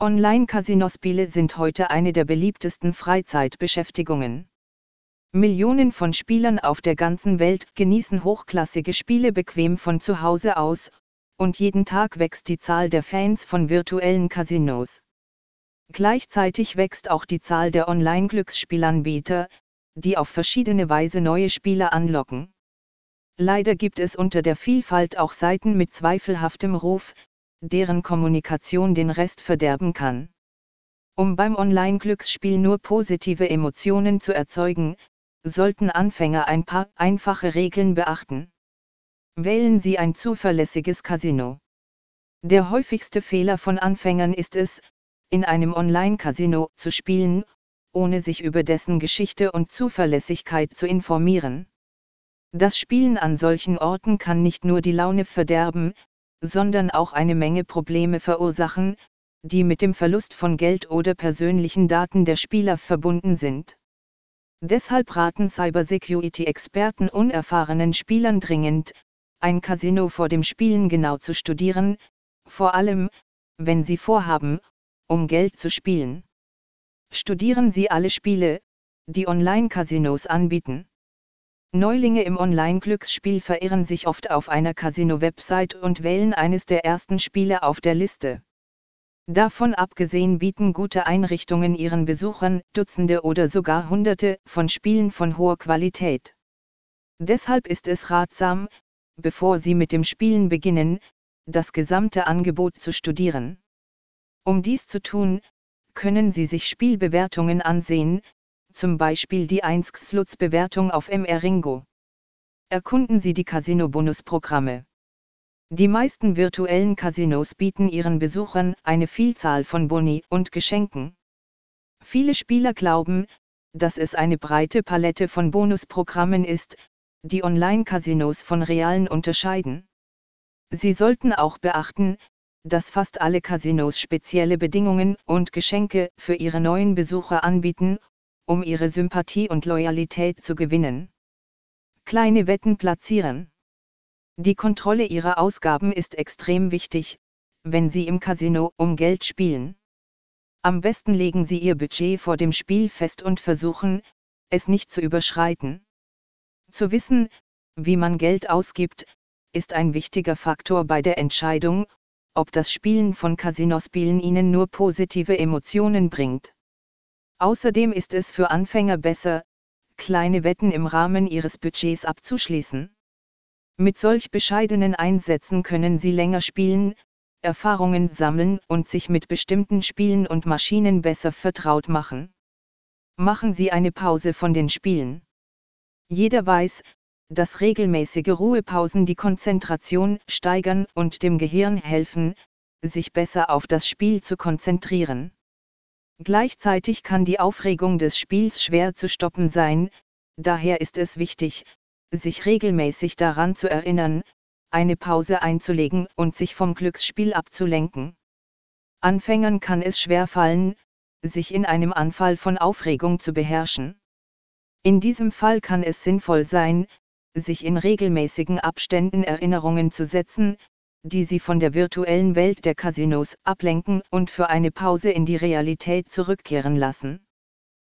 Online-Casinospiele sind heute eine der beliebtesten Freizeitbeschäftigungen. Millionen von Spielern auf der ganzen Welt genießen hochklassige Spiele bequem von zu Hause aus, und jeden Tag wächst die Zahl der Fans von virtuellen Casinos. Gleichzeitig wächst auch die Zahl der Online-Glücksspielanbieter, die auf verschiedene Weise neue Spieler anlocken. Leider gibt es unter der Vielfalt auch Seiten mit zweifelhaftem Ruf, deren Kommunikation den Rest verderben kann. Um beim Online-Glücksspiel nur positive Emotionen zu erzeugen, sollten Anfänger ein paar einfache Regeln beachten. Wählen Sie ein zuverlässiges Casino. Der häufigste Fehler von Anfängern ist es, in einem Online-Casino zu spielen, ohne sich über dessen Geschichte und Zuverlässigkeit zu informieren. Das Spielen an solchen Orten kann nicht nur die Laune verderben, sondern auch eine Menge Probleme verursachen, die mit dem Verlust von Geld oder persönlichen Daten der Spieler verbunden sind. Deshalb raten Cybersecurity-Experten unerfahrenen Spielern dringend, ein Casino vor dem Spielen genau zu studieren, vor allem, wenn sie vorhaben, um Geld zu spielen. Studieren Sie alle Spiele, die Online-Casinos anbieten. Neulinge im Online-Glücksspiel verirren sich oft auf einer Casino-Website und wählen eines der ersten Spiele auf der Liste. Davon abgesehen bieten gute Einrichtungen ihren Besuchern Dutzende oder sogar Hunderte von Spielen von hoher Qualität. Deshalb ist es ratsam, bevor Sie mit dem Spielen beginnen, das gesamte Angebot zu studieren. Um dies zu tun, können Sie sich Spielbewertungen ansehen, zum Beispiel die 1x-Sluts-Bewertung auf MR Ringo. Erkunden Sie die Casino-Bonusprogramme. Die meisten virtuellen Casinos bieten ihren Besuchern eine Vielzahl von Boni und Geschenken. Viele Spieler glauben, dass es eine breite Palette von Bonusprogrammen ist, die Online-Casinos von realen unterscheiden. Sie sollten auch beachten, dass fast alle Casinos spezielle Bedingungen und Geschenke für ihre neuen Besucher anbieten, um ihre Sympathie und Loyalität zu gewinnen. Kleine Wetten platzieren. Die Kontrolle ihrer Ausgaben ist extrem wichtig, wenn Sie im Casino um Geld spielen. Am besten legen Sie Ihr Budget vor dem Spiel fest und versuchen, es nicht zu überschreiten. Zu wissen, wie man Geld ausgibt, ist ein wichtiger Faktor bei der Entscheidung, ob das Spielen von Casinospielen Ihnen nur positive Emotionen bringt. Außerdem ist es für Anfänger besser, kleine Wetten im Rahmen ihres Budgets abzuschließen. Mit solch bescheidenen Einsätzen können Sie länger spielen, Erfahrungen sammeln und sich mit bestimmten Spielen und Maschinen besser vertraut machen. Machen Sie eine Pause von den Spielen. Jeder weiß, dass regelmäßige Ruhepausen die Konzentration steigern und dem Gehirn helfen, sich besser auf das Spiel zu konzentrieren. Gleichzeitig kann die Aufregung des Spiels schwer zu stoppen sein, daher ist es wichtig, sich regelmäßig daran zu erinnern, eine Pause einzulegen und sich vom Glücksspiel abzulenken. Anfängern kann es schwer fallen, sich in einem Anfall von Aufregung zu beherrschen. In diesem Fall kann es sinnvoll sein, sich in regelmäßigen Abständen Erinnerungen zu setzen, die sie von der virtuellen Welt der Casinos ablenken und für eine Pause in die Realität zurückkehren lassen.